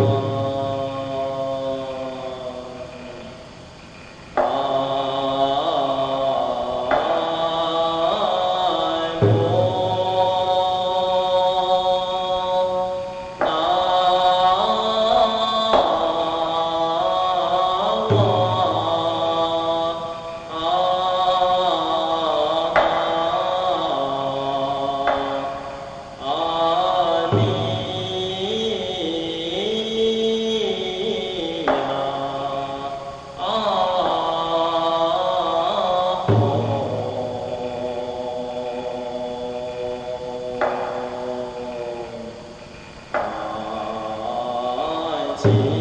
Oh. I